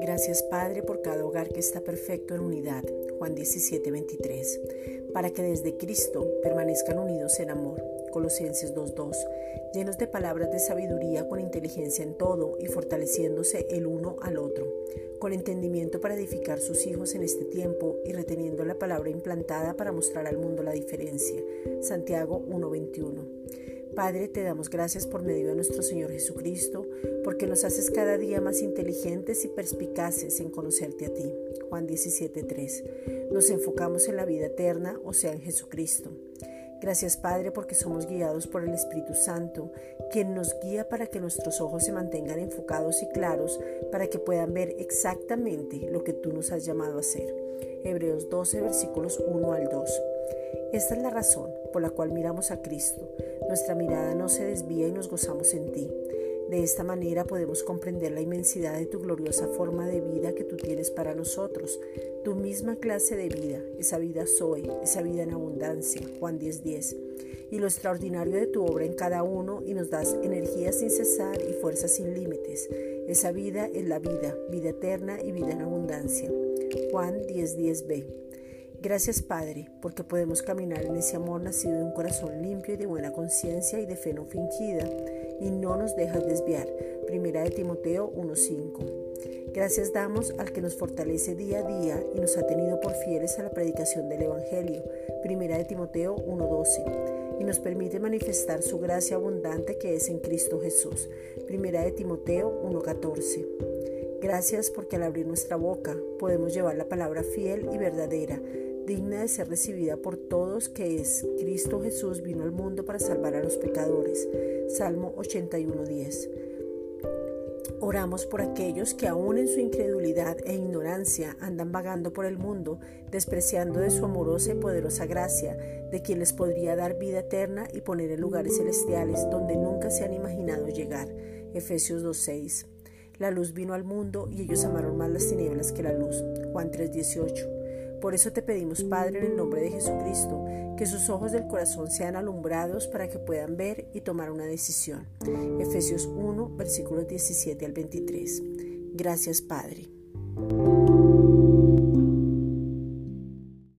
Gracias Padre por cada hogar que está perfecto en unidad. Juan 17, 23. Para que desde Cristo permanezcan unidos en amor. Colosenses 2.2. Llenos de palabras de sabiduría con inteligencia en todo y fortaleciéndose el uno al otro. Con entendimiento para edificar sus hijos en este tiempo y reteniendo la palabra implantada para mostrar al mundo la diferencia. Santiago 1.21. Padre, te damos gracias por medio de nuestro Señor Jesucristo, porque nos haces cada día más inteligentes y perspicaces en conocerte a ti. Juan 17:3. Nos enfocamos en la vida eterna, o sea, en Jesucristo. Gracias Padre porque somos guiados por el Espíritu Santo, quien nos guía para que nuestros ojos se mantengan enfocados y claros para que puedan ver exactamente lo que tú nos has llamado a hacer. Hebreos 12 versículos 1 al 2. Esta es la razón por la cual miramos a Cristo. Nuestra mirada no se desvía y nos gozamos en ti. De esta manera podemos comprender la inmensidad de tu gloriosa forma de vida que tú tienes para nosotros, tu misma clase de vida, esa vida soy, esa vida en abundancia, Juan 10:10, y lo extraordinario de tu obra en cada uno y nos das energía sin cesar y fuerza sin límites. Esa vida es la vida, vida eterna y vida en abundancia. Juan 10:10b. Gracias Padre, porque podemos caminar en ese amor nacido de un corazón limpio y de buena conciencia y de fe no fingida, y no nos dejas desviar. Primera de Timoteo 1.5. Gracias damos al que nos fortalece día a día y nos ha tenido por fieles a la predicación del Evangelio. Primera de Timoteo 1.12. Y nos permite manifestar su gracia abundante que es en Cristo Jesús. Primera de Timoteo 1.14. Gracias porque al abrir nuestra boca podemos llevar la palabra fiel y verdadera digna de ser recibida por todos, que es Cristo Jesús vino al mundo para salvar a los pecadores. Salmo 81.10. Oramos por aquellos que aún en su incredulidad e ignorancia andan vagando por el mundo, despreciando de su amorosa y poderosa gracia, de quien les podría dar vida eterna y poner en lugares celestiales donde nunca se han imaginado llegar. Efesios 2.6. La luz vino al mundo y ellos amaron más las tinieblas que la luz. Juan 3.18. Por eso te pedimos, Padre, en el nombre de Jesucristo, que sus ojos del corazón sean alumbrados para que puedan ver y tomar una decisión. Efesios 1, versículos 17 al 23. Gracias, Padre.